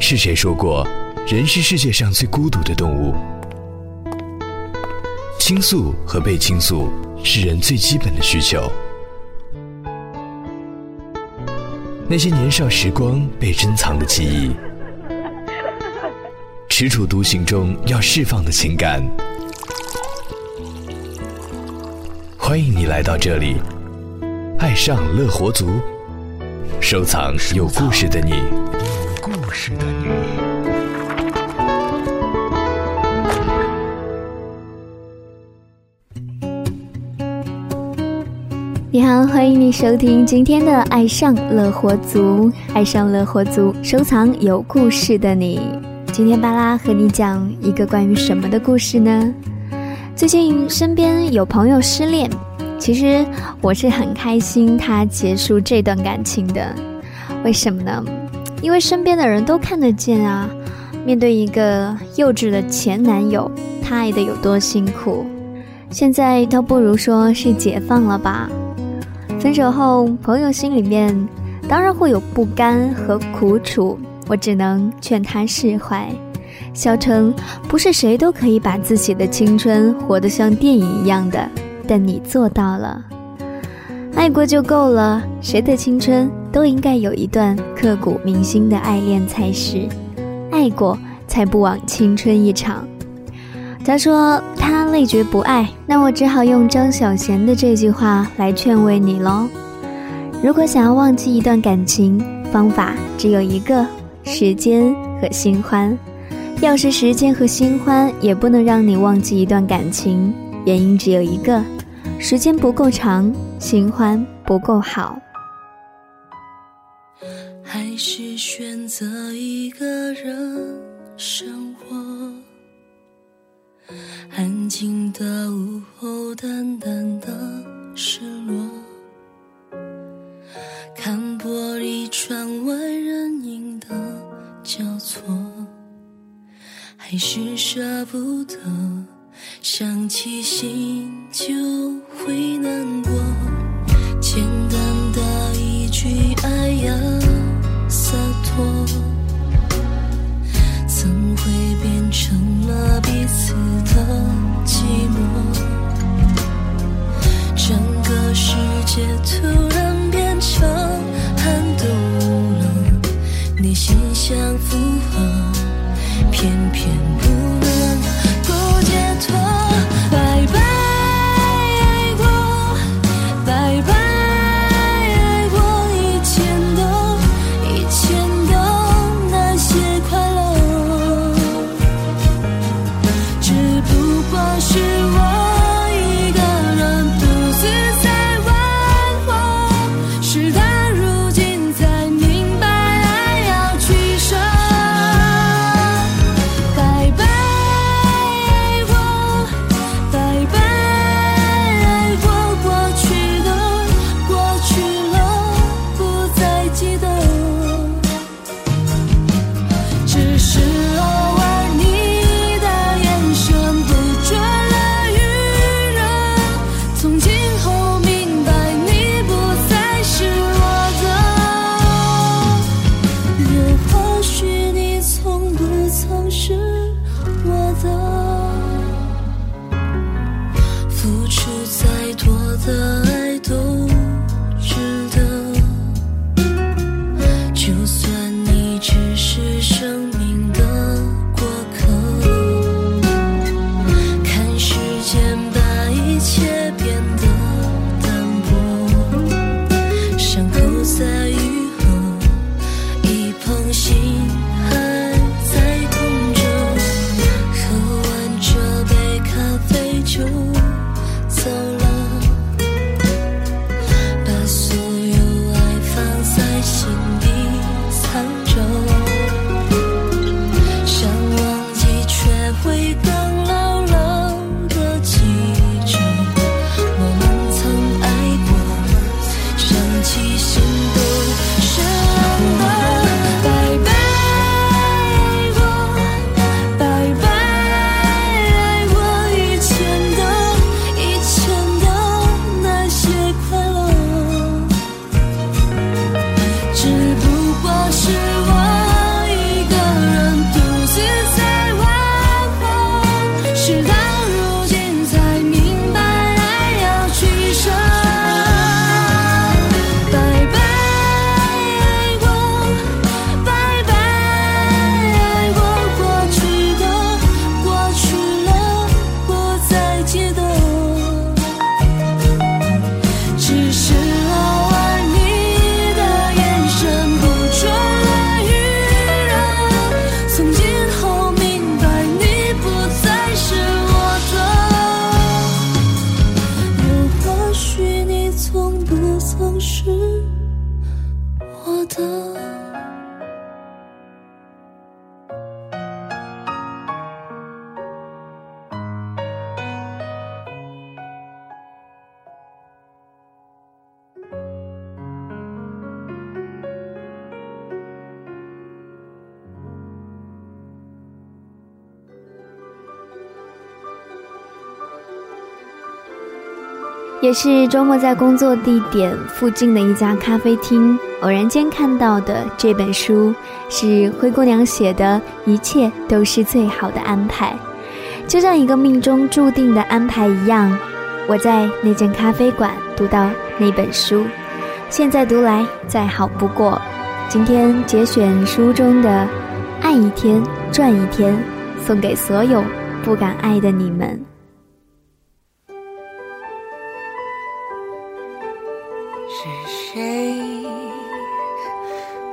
是谁说过，人是世界上最孤独的动物？倾诉和被倾诉是人最基本的需求。那些年少时光被珍藏的记忆，踟蹰独行中要释放的情感。欢迎你来到这里，爱上乐活族，收藏有故事的你。故事的你。你好，欢迎你收听今天的《爱上乐活族》，爱上乐活族，收藏有故事的你。今天巴拉和你讲一个关于什么的故事呢？最近身边有朋友失恋，其实我是很开心他结束这段感情的。为什么呢？因为身边的人都看得见啊。面对一个幼稚的前男友，他爱的有多辛苦，现在倒不如说是解放了吧。分手后，朋友心里面当然会有不甘和苦楚，我只能劝他释怀。小程不是谁都可以把自己的青春活得像电影一样的，但你做到了。爱过就够了，谁的青春都应该有一段刻骨铭心的爱恋才是，爱过才不枉青春一场。他说他累觉不爱，那我只好用张小娴的这句话来劝慰你喽。如果想要忘记一段感情，方法只有一个：时间和新欢。要是时间和新欢也不能让你忘记一段感情，原因只有一个：时间不够长，新欢不够好。还是选择一个人生活，安静的午后，淡淡的失落，看玻璃窗外人影的交错。还是舍不得，想起心就会难过。简单的一句爱呀，洒脱，怎会变成了彼此的寂寞？整个世界突然变成寒冬了，你心想附和。偏偏也是周末在工作地点附近的一家咖啡厅偶然间看到的这本书，是灰姑娘写的，一切都是最好的安排，就像一个命中注定的安排一样。我在那间咖啡馆读到那本书，现在读来再好不过。今天节选书中的《爱一天赚一天》，送给所有不敢爱的你们。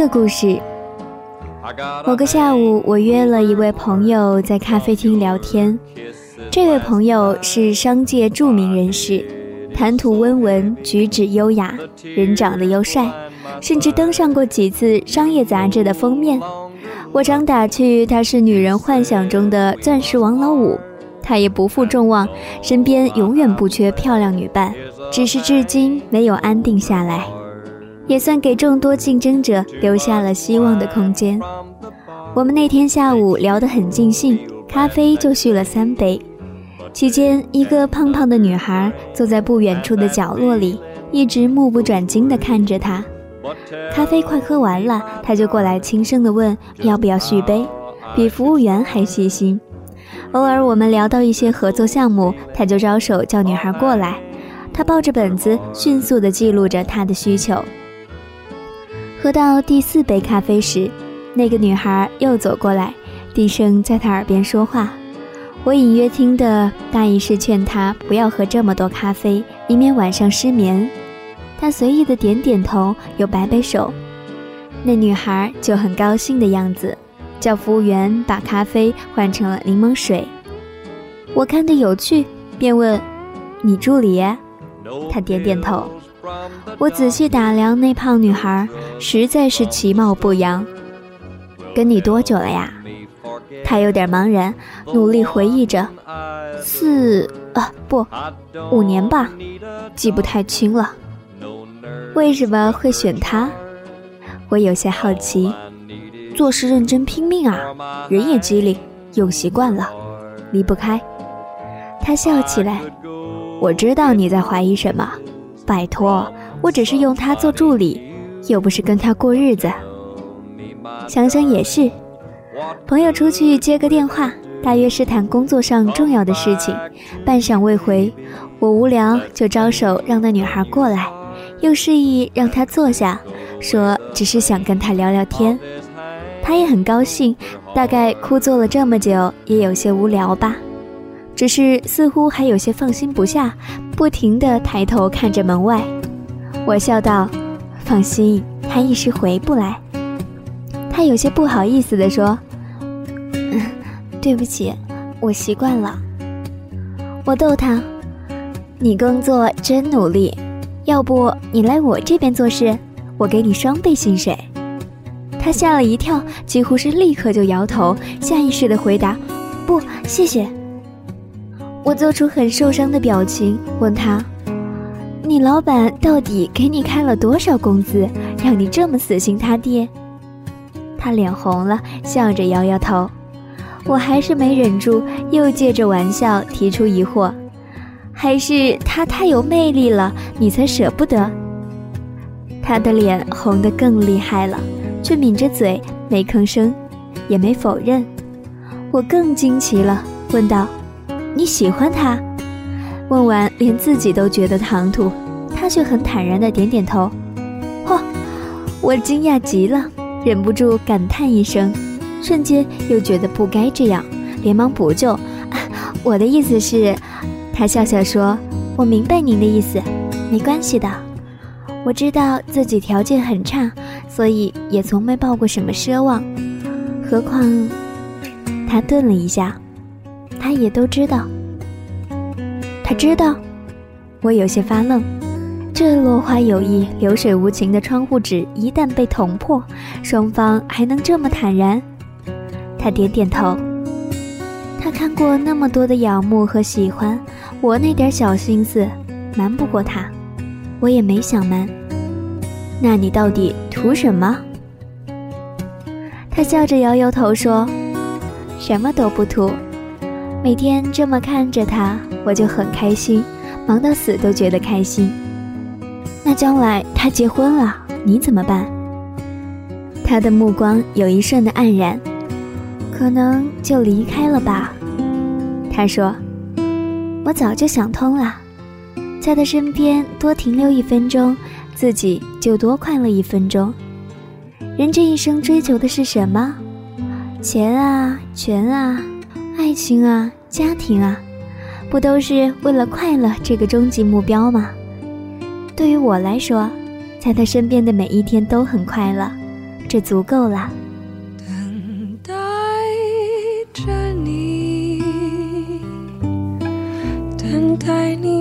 个故事。某个下午，我约了一位朋友在咖啡厅聊天。这位朋友是商界著名人士，谈吐温文，举止优雅，人长得又帅，甚至登上过几次商业杂志的封面。我常打趣他是女人幻想中的钻石王老五，他也不负众望，身边永远不缺漂亮女伴，只是至今没有安定下来。也算给众多竞争者留下了希望的空间。我们那天下午聊得很尽兴，咖啡就续了三杯。期间，一个胖胖的女孩坐在不远处的角落里，一直目不转睛地看着他。咖啡快喝完了，他就过来轻声地问要不要续杯，比服务员还细心。偶尔我们聊到一些合作项目，他就招手叫女孩过来。他抱着本子，迅速地记录着她的需求。喝到第四杯咖啡时，那个女孩又走过来，低声在他耳边说话。我隐约听得大意是劝他不要喝这么多咖啡，以免晚上失眠。他随意的点点头，又摆摆手。那女孩就很高兴的样子，叫服务员把咖啡换成了柠檬水。我看得有趣，便问：“你助理？”他点点头。我仔细打量那胖女孩，实在是其貌不扬。跟你多久了呀？她有点茫然，努力回忆着。四啊，不，五年吧，记不太清了。为什么会选她？我有些好奇。做事认真拼命啊，人也机灵，用习惯了，离不开。他笑起来，我知道你在怀疑什么。拜托，我只是用他做助理，又不是跟他过日子。想想也是，朋友出去接个电话，大约是谈工作上重要的事情，半晌未回，我无聊就招手让那女孩过来，又示意让她坐下，说只是想跟她聊聊天。她也很高兴，大概枯坐了这么久，也有些无聊吧。只是似乎还有些放心不下，不停地抬头看着门外。我笑道：“放心，他一时回不来。”他有些不好意思地说：“嗯对不起，我习惯了。”我逗他：“你工作真努力，要不你来我这边做事，我给你双倍薪水。”他吓了一跳，几乎是立刻就摇头，下意识地回答：“不，谢谢。”我做出很受伤的表情，问他：“你老板到底给你开了多少工资，让你这么死心塌地？”他脸红了，笑着摇摇头。我还是没忍住，又借着玩笑提出疑惑：“还是他太有魅力了，你才舍不得？”他的脸红得更厉害了，却抿着嘴没吭声，也没否认。我更惊奇了，问道。你喜欢他？问完，连自己都觉得唐突，他却很坦然的点点头。嚯！我惊讶极了，忍不住感叹一声，瞬间又觉得不该这样，连忙补救。我的意思是，他笑笑说：“我明白您的意思，没关系的。我知道自己条件很差，所以也从没抱过什么奢望。何况……”他顿了一下。他也都知道，他知道，我有些发愣。这落花有意、流水无情的窗户纸一旦被捅破，双方还能这么坦然？他点点头。他看过那么多的仰慕和喜欢，我那点小心思瞒不过他，我也没想瞒。那你到底图什么？他笑着摇摇头说：“什么都不图。”每天这么看着他，我就很开心，忙到死都觉得开心。那将来他结婚了，你怎么办？他的目光有一瞬的黯然，可能就离开了吧。他说：“我早就想通了，在他身边多停留一分钟，自己就多快乐一分钟。人这一生追求的是什么？钱啊，权啊。”爱情啊，家庭啊，不都是为了快乐这个终极目标吗？对于我来说，在他身边的每一天都很快乐，这足够了。等待着你，等待你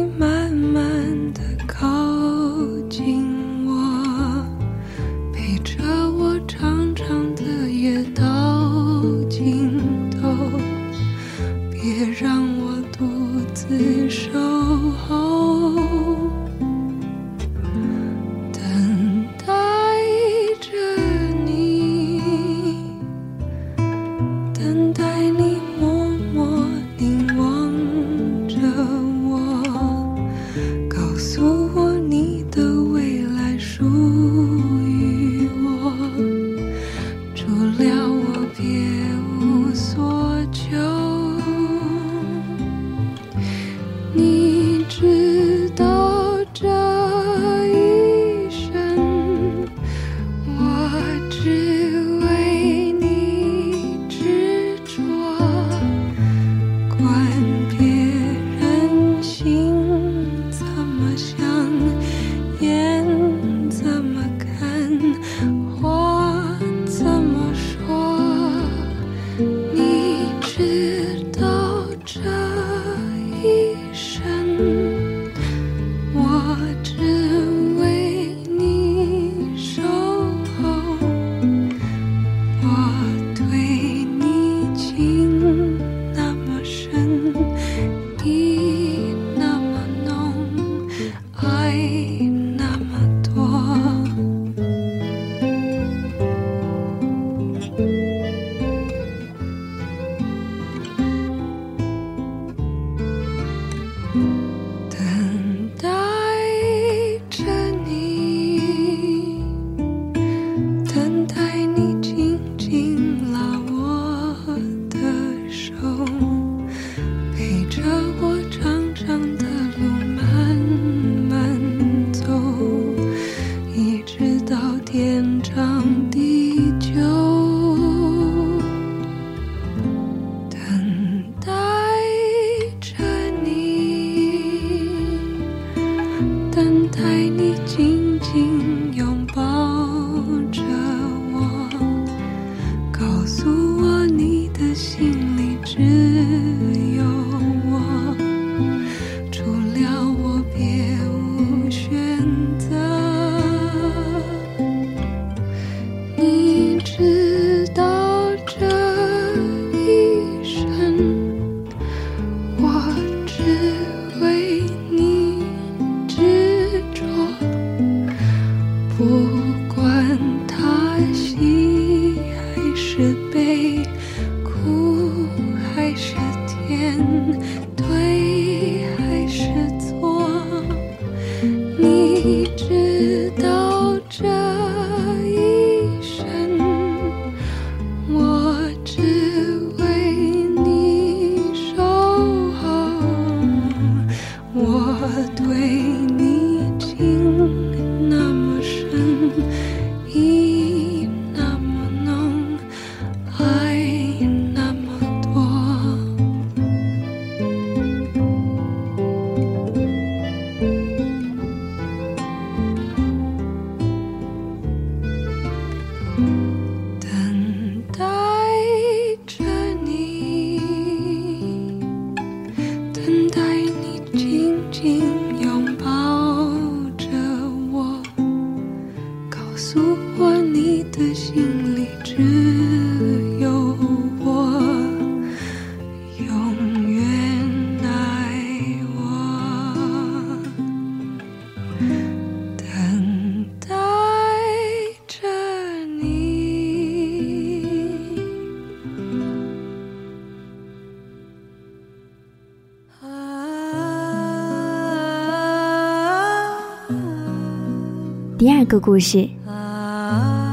个故事，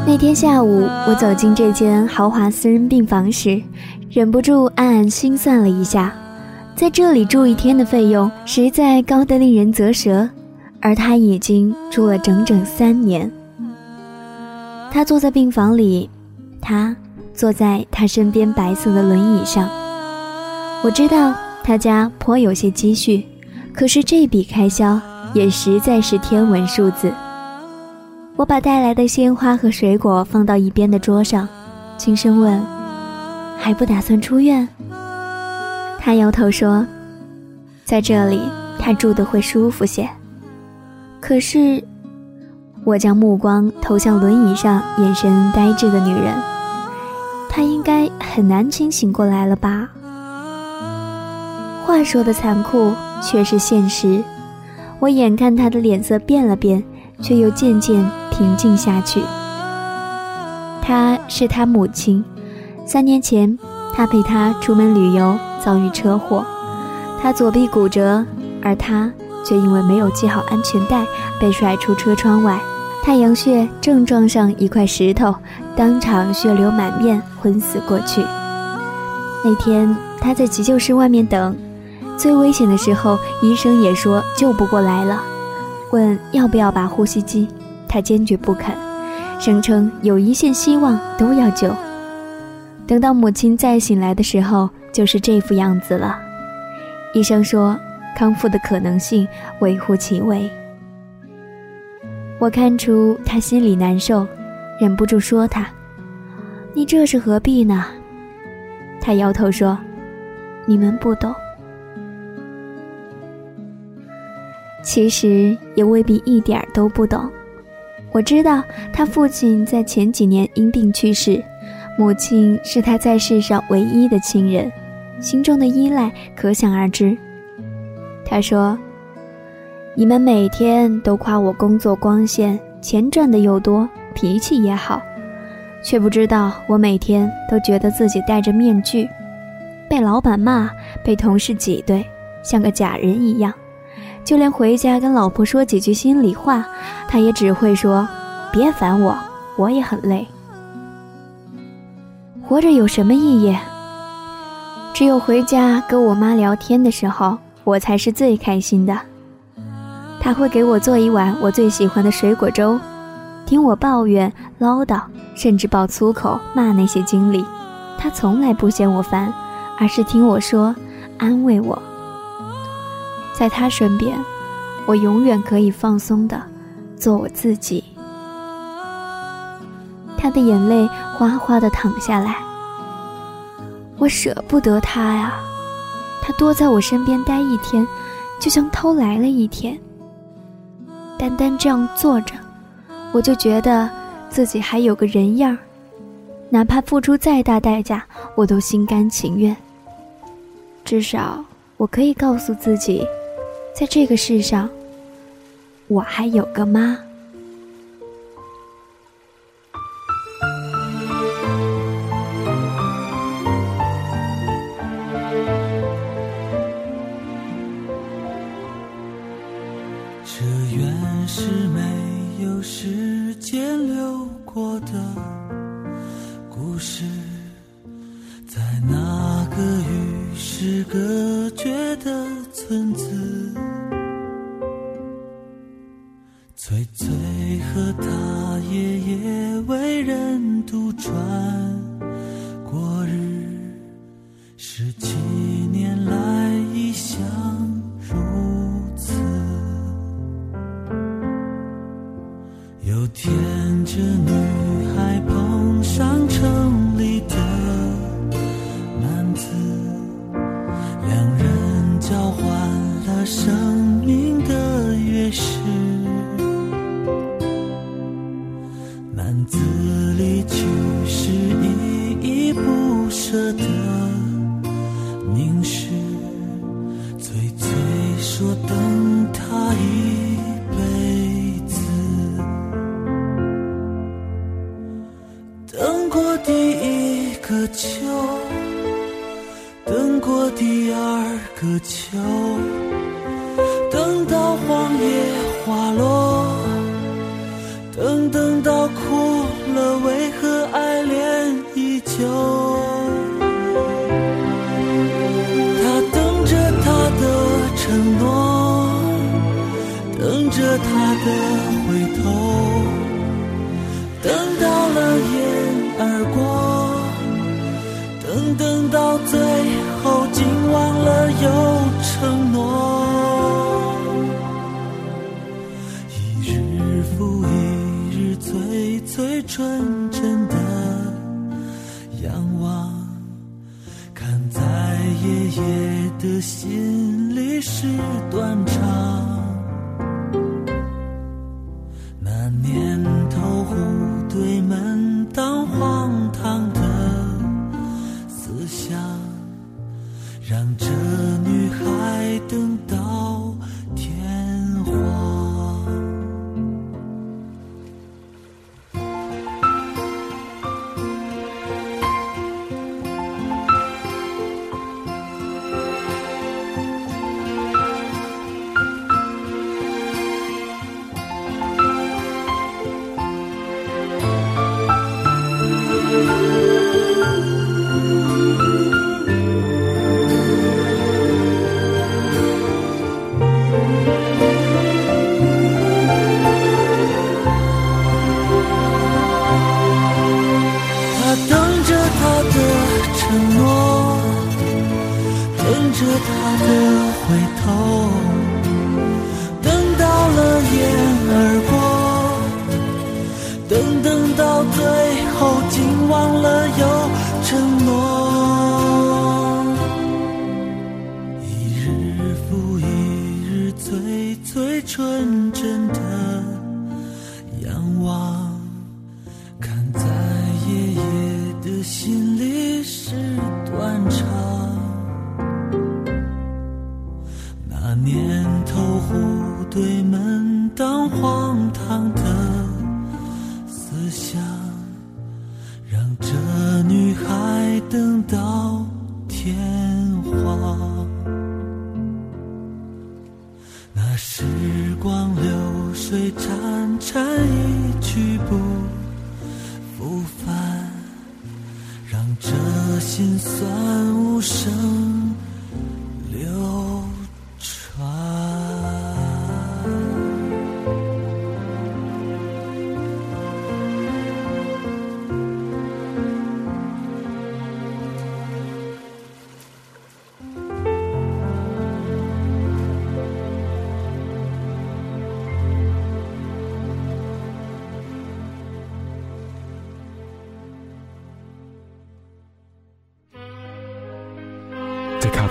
那天下午，我走进这间豪华私人病房时，忍不住暗暗心算了一下，在这里住一天的费用实在高得令人啧舌，而他已经住了整整三年。他坐在病房里，他坐在他身边白色的轮椅上。我知道他家颇有些积蓄，可是这笔开销也实在是天文数字。我把带来的鲜花和水果放到一边的桌上，轻声问：“还不打算出院？”他摇头说：“在这里，他住的会舒服些。”可是，我将目光投向轮椅上眼神呆滞的女人，她应该很难清醒过来了吧？话说的残酷，却是现实。我眼看她的脸色变了变，却又渐渐平静下去。她是他母亲，三年前，他陪她出门旅游遭遇车祸，他左臂骨折，而他却因为没有系好安全带被甩出车窗外，太阳穴正撞上一块石头，当场血流满面，昏死过去。那天他在急救室外面等，最危险的时候，医生也说救不过来了，问要不要把呼吸机，他坚决不肯，声称有一线希望都要救。等到母亲再醒来的时候，就是这副样子了。医生说康复的可能性微乎其微。我看出他心里难受，忍不住说他：“你这是何必呢？”他摇头说：“你们不懂。”其实也未必一点都不懂。我知道他父亲在前几年因病去世，母亲是他在世上唯一的亲人，心中的依赖可想而知。他说：“你们每天都夸我工作光鲜，钱赚的又多，脾气也好，却不知道我每天都觉得自己戴着面具，被老板骂，被同事挤兑，像个假人一样。就连回家跟老婆说几句心里话，他也只会说：‘别烦我，我也很累。’活着有什么意义？只有回家跟我妈聊天的时候，我才是最开心的。她会给我做一碗我最喜欢的水果粥，听我抱怨、唠叨，甚至爆粗口骂那些经理，她从来不嫌我烦，而是听我说，安慰我。在他身边，我永远可以放松的做我自己。他的眼泪哗哗的淌下来，我舍不得他呀。他多在我身边待一天，就像偷来了一天。单单这样坐着，我就觉得自己还有个人样，哪怕付出再大代价，我都心甘情愿。至少我可以告诉自己，在这个世上，我还有个妈。他的回头，等到了眼而过，等等到最后，竟忘了有承诺。一日复一日，最最纯真的仰望，看在爷爷的心里是断。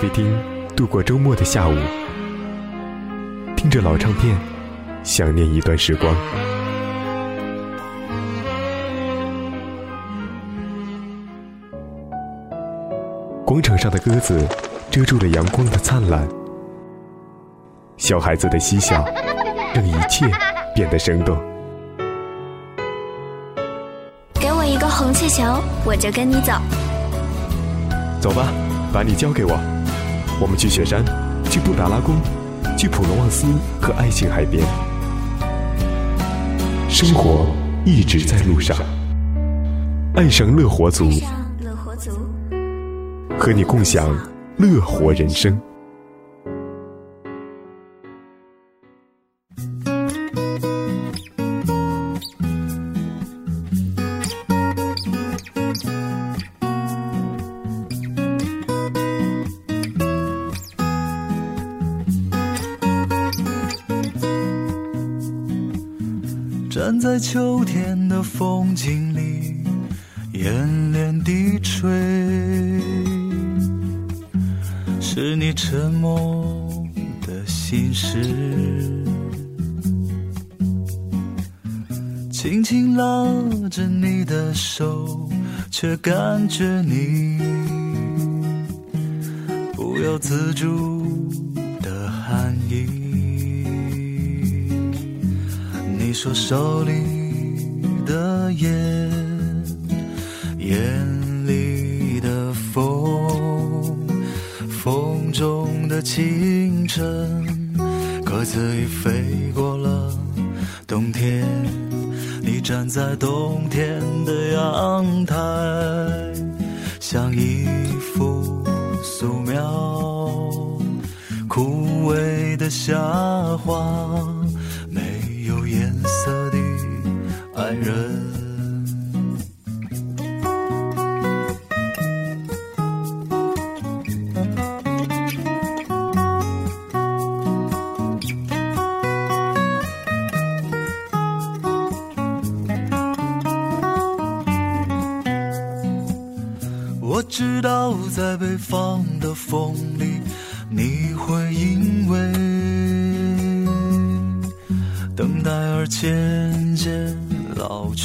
啡厅度过周末的下午，听着老唱片，想念一段时光。广场上的鸽子遮住了阳光的灿烂，小孩子的嬉笑让一切变得生动。给我一个红气球，我就跟你走。走吧，把你交给我，我们去雪山，去布达拉宫，去普罗旺斯和爱琴海边。生活一直在路上，爱上乐活族。和你共享乐活人生。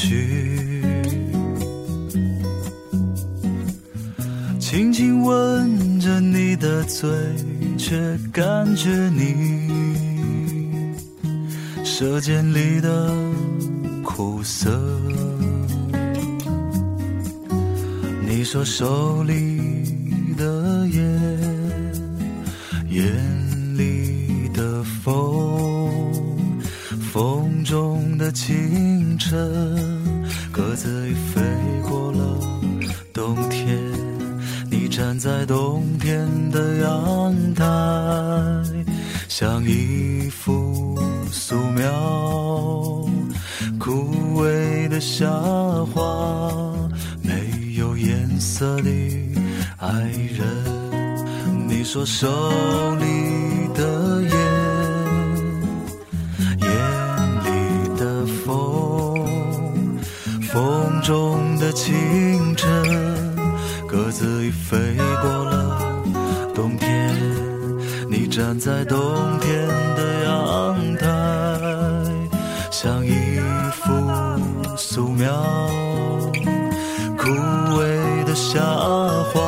去。一幅素描。夏花，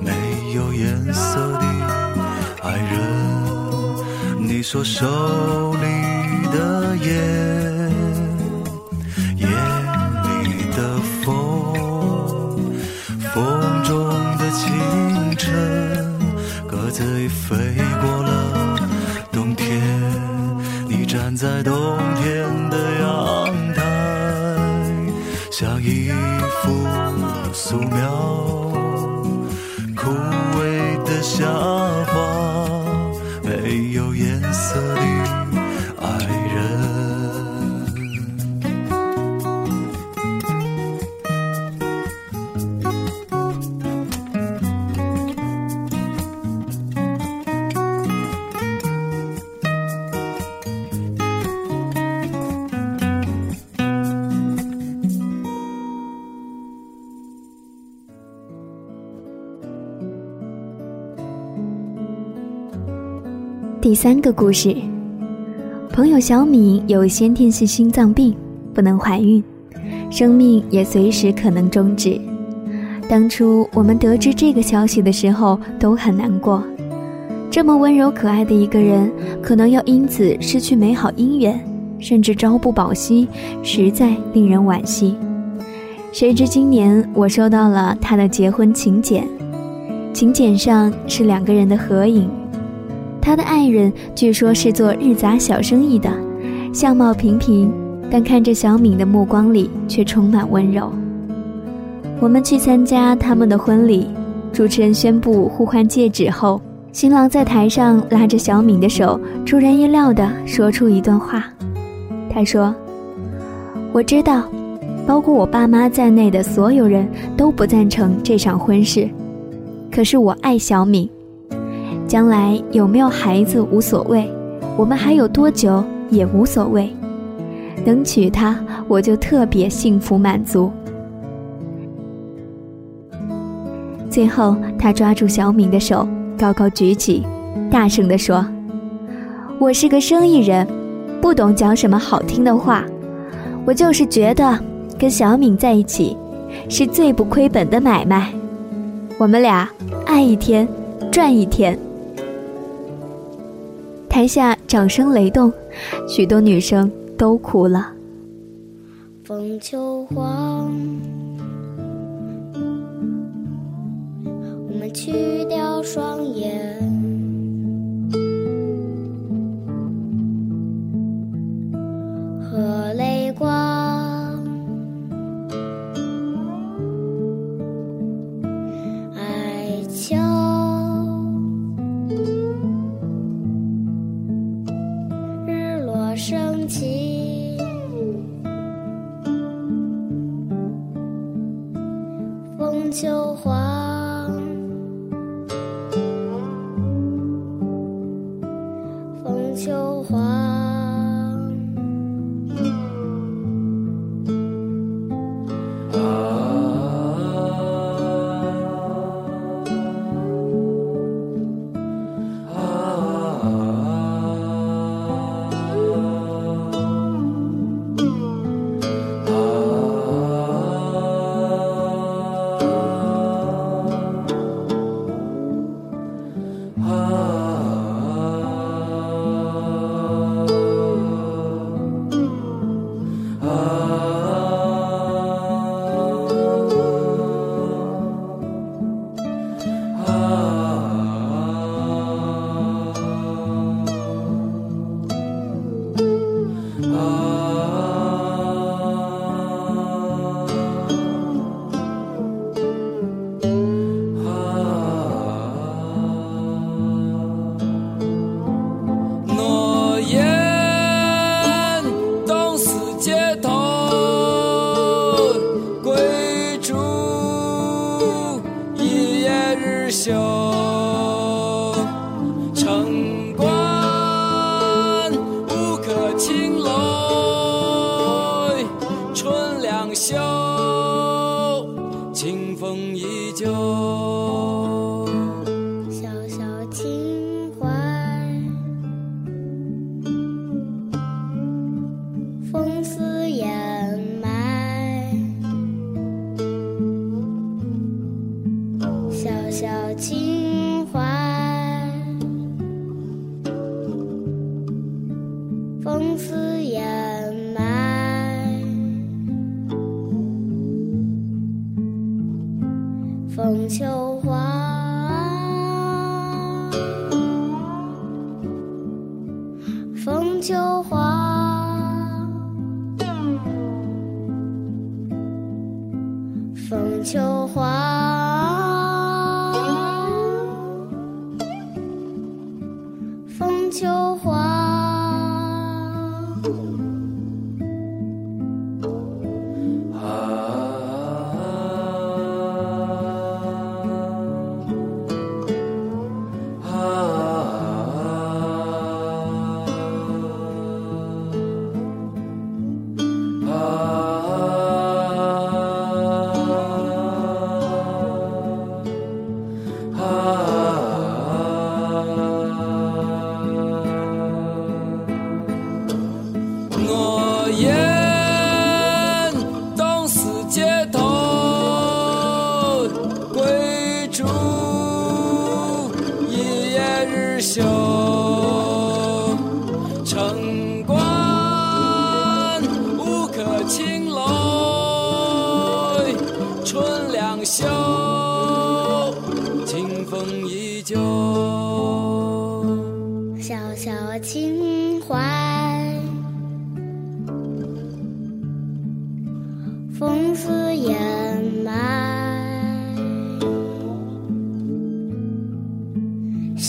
没有颜色的爱人。你说手里的烟，第三个故事，朋友小敏有先天性心脏病，不能怀孕，生命也随时可能终止。当初我们得知这个消息的时候，都很难过。这么温柔可爱的一个人，可能要因此失去美好姻缘，甚至朝不保夕，实在令人惋惜。谁知今年我收到了他的结婚请柬，请柬上是两个人的合影。他的爱人据说是做日杂小生意的，相貌平平，但看着小敏的目光里却充满温柔。我们去参加他们的婚礼，主持人宣布互换戒指后，新郎在台上拉着小敏的手，出人意料地说出一段话。他说：“我知道。”包括我爸妈在内的所有人都不赞成这场婚事，可是我爱小敏，将来有没有孩子无所谓，我们还有多久也无所谓，能娶她我就特别幸福满足。最后，他抓住小敏的手，高高举起，大声地说：“我是个生意人，不懂讲什么好听的话，我就是觉得。”跟小敏在一起，是最不亏本的买卖。我们俩爱一天，赚一天。台下掌声雷动，许多女生都哭了。风秋黄，我们去掉双眼，和泪光。秋黄，风秋黄。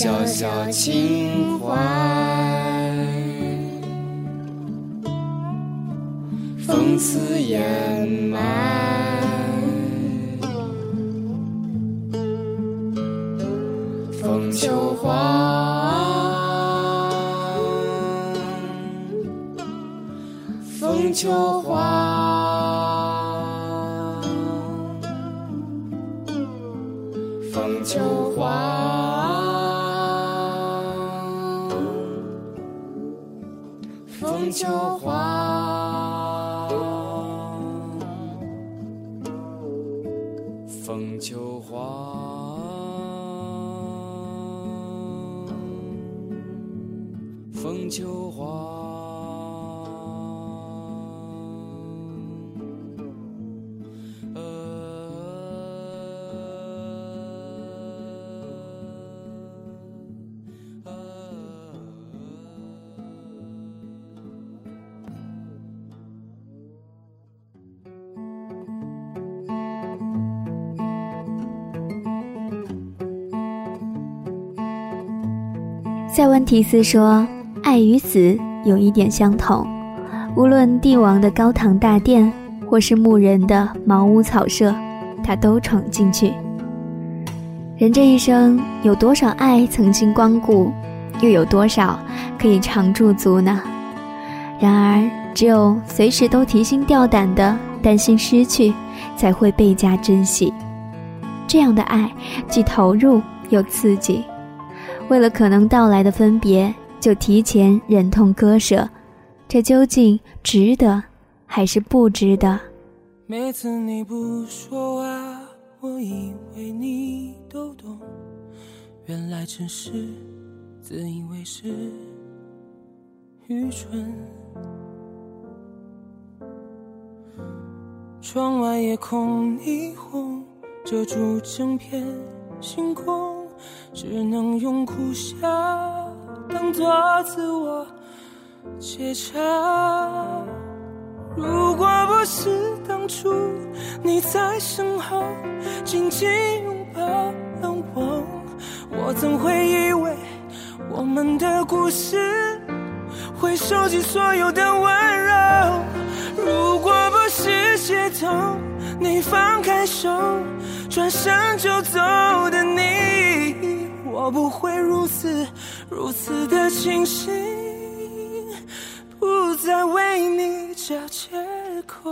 小小情怀，风刺掩埋。提斯说：“爱与死有一点相同，无论帝王的高堂大殿，或是牧人的茅屋草舍，他都闯进去。人这一生有多少爱曾经光顾，又有多少可以常驻足呢？然而，只有随时都提心吊胆的担心失去，才会倍加珍惜。这样的爱，既投入又刺激。”为了可能到来的分别，就提前忍痛割舍，这究竟值得还是不值得？每次你不说话，我以为你都懂，原来只是自以为是，愚蠢。窗外夜空霓虹遮住整片星空。只能用苦笑当作自我解嘲。如果不是当初你在身后紧紧拥抱了我，我怎会以为我们的故事会收集所有的温柔？如果不是街头你放开手转身就走的你，我不会如此如此的清醒，不再为你找借口。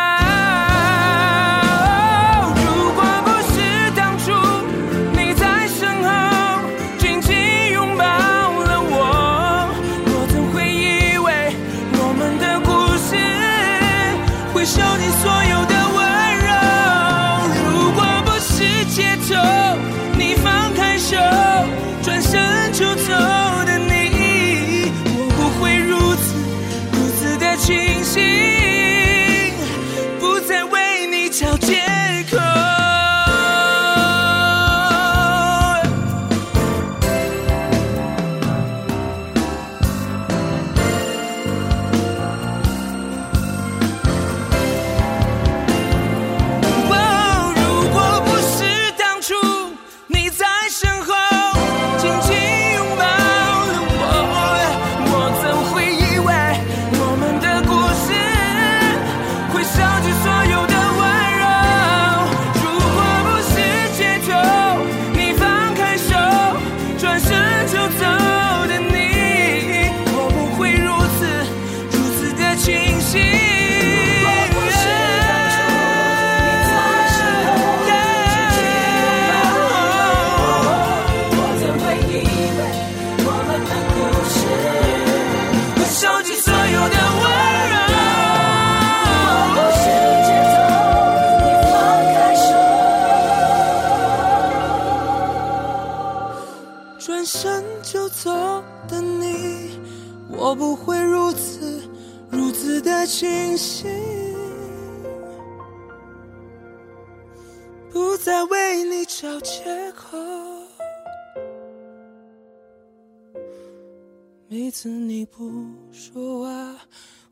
我不会如此如此的清醒，不再为你找借口。每次你不说话，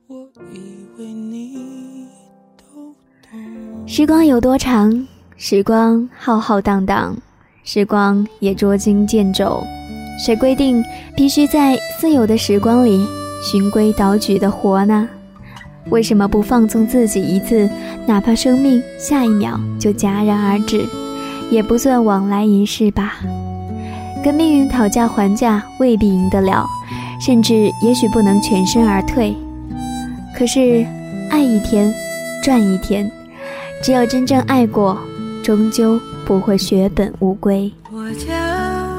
我以为你都懂。时光有多长？时光浩浩荡荡，时光也捉襟见肘。谁规定必须在私有的时光里循规蹈矩的活呢？为什么不放纵自己一次，哪怕生命下一秒就戛然而止，也不算往来一世吧？跟命运讨价还价，未必赢得了。甚至也许不能全身而退，可是爱一天赚一天，只有真正爱过，终究不会血本无归。我将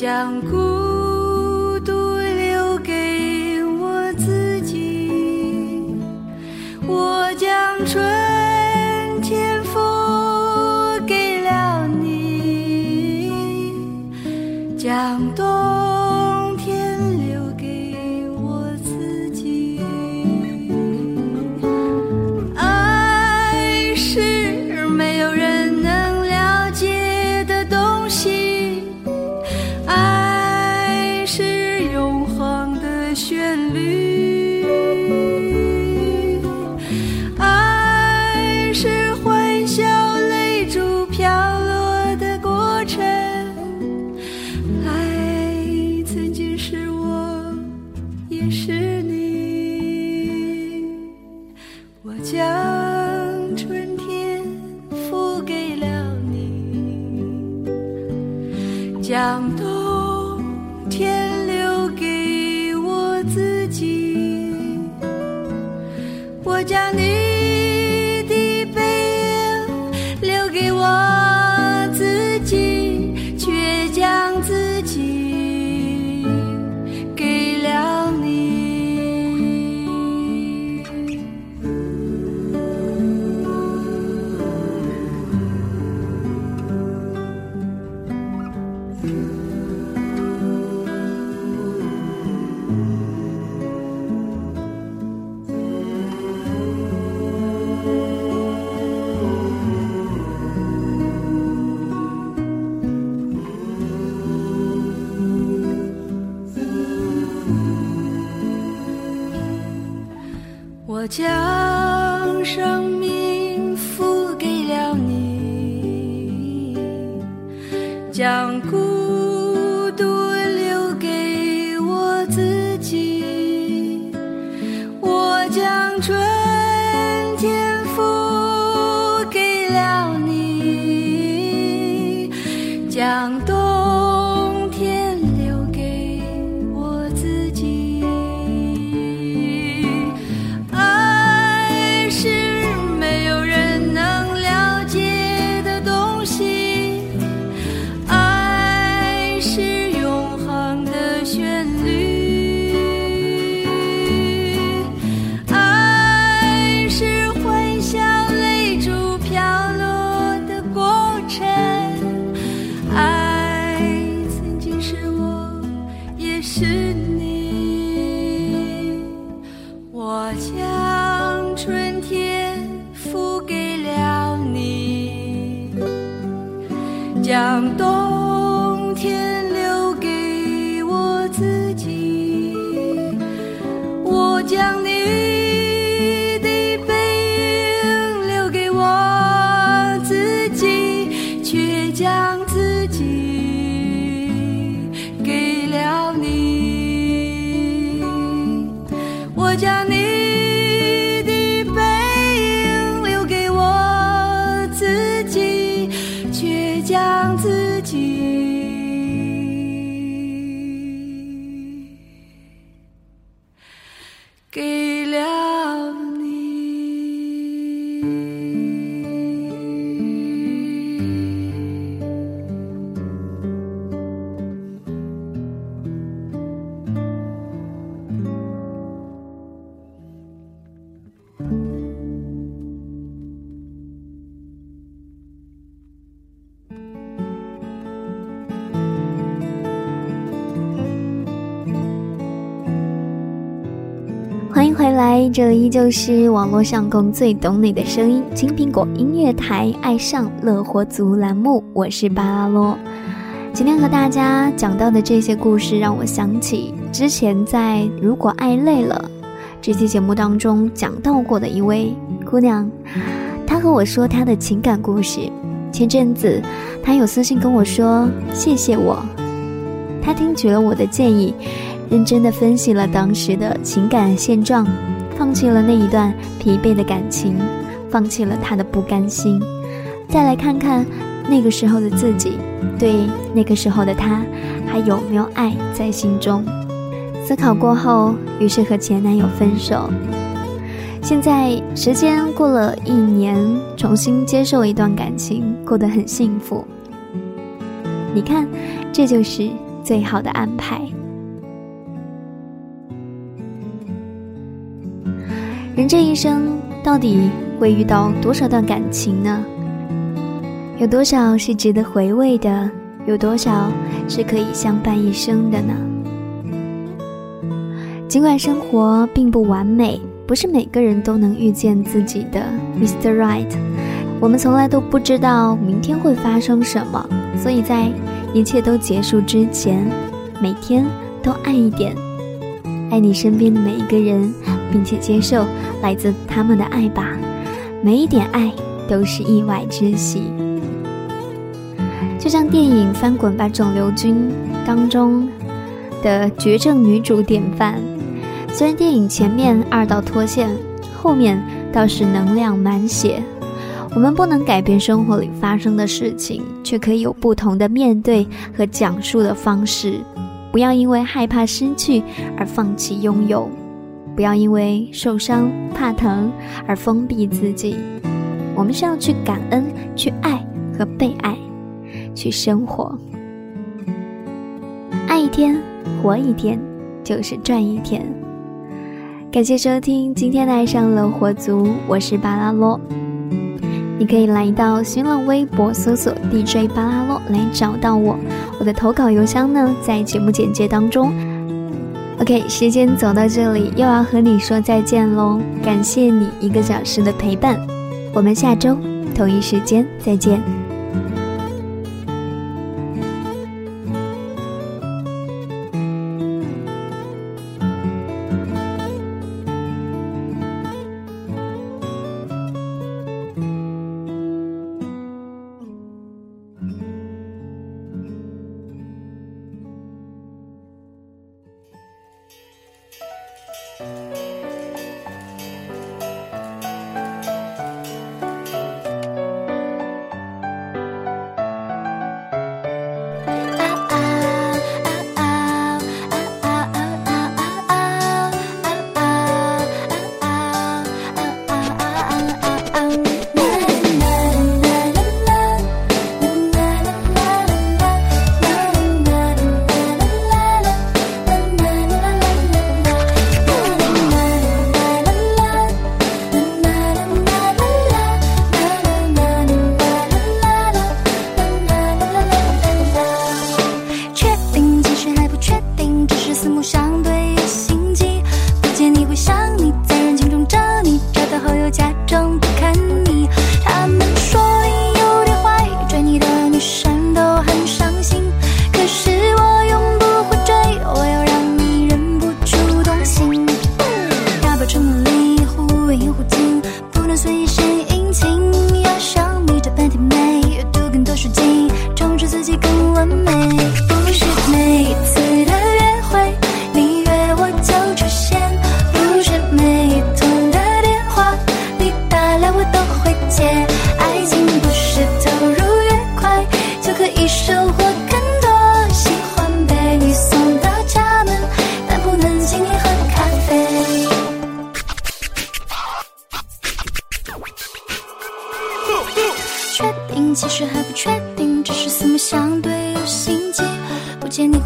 将孤家。这里依旧是网络上共最懂你的声音——金苹果音乐台“爱上乐活族”栏目，我是巴拉洛。今天和大家讲到的这些故事，让我想起之前在《如果爱累了》这期节目当中讲到过的一位姑娘，她和我说她的情感故事。前阵子，她有私信跟我说谢谢我，她听取了我的建议。认真的分析了当时的情感现状，放弃了那一段疲惫的感情，放弃了他的不甘心，再来看看那个时候的自己，对那个时候的他还有没有爱在心中？思考过后，于是和前男友分手。现在时间过了一年，重新接受一段感情，过得很幸福。你看，这就是最好的安排。人这一生到底会遇到多少段感情呢？有多少是值得回味的？有多少是可以相伴一生的呢？尽管生活并不完美，不是每个人都能遇见自己的 Mr. Right，我们从来都不知道明天会发生什么，所以在一切都结束之前，每天都爱一点，爱你身边的每一个人。并且接受来自他们的爱吧，每一点爱都是意外之喜。就像电影《翻滚吧，肿瘤君》当中的绝症女主典范，虽然电影前面二道脱线，后面倒是能量满血。我们不能改变生活里发生的事情，却可以有不同的面对和讲述的方式。不要因为害怕失去而放弃拥有。不要因为受伤、怕疼而封闭自己。我们是要去感恩、去爱和被爱，去生活。爱一天，活一天，就是赚一天。感谢收听今天的《爱上了火族》，我是巴拉洛。你可以来到新浪微博搜索 DJ 巴拉洛来找到我。我的投稿邮箱呢，在节目简介当中。OK，时间走到这里，又要和你说再见喽！感谢你一个小时的陪伴，我们下周同一时间再见。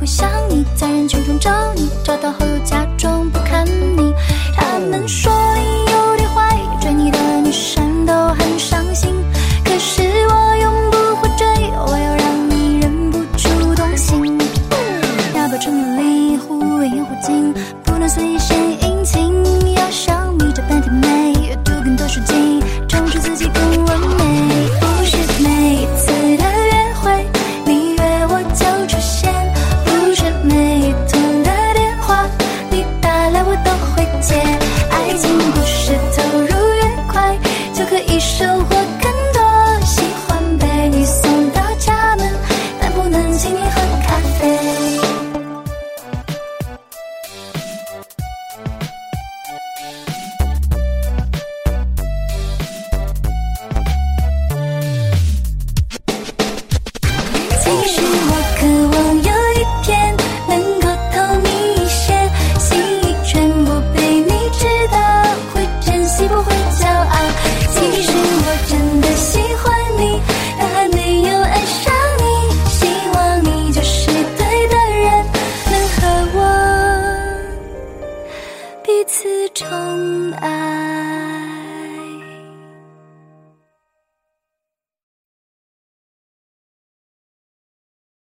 想你在人群中找你找到后又假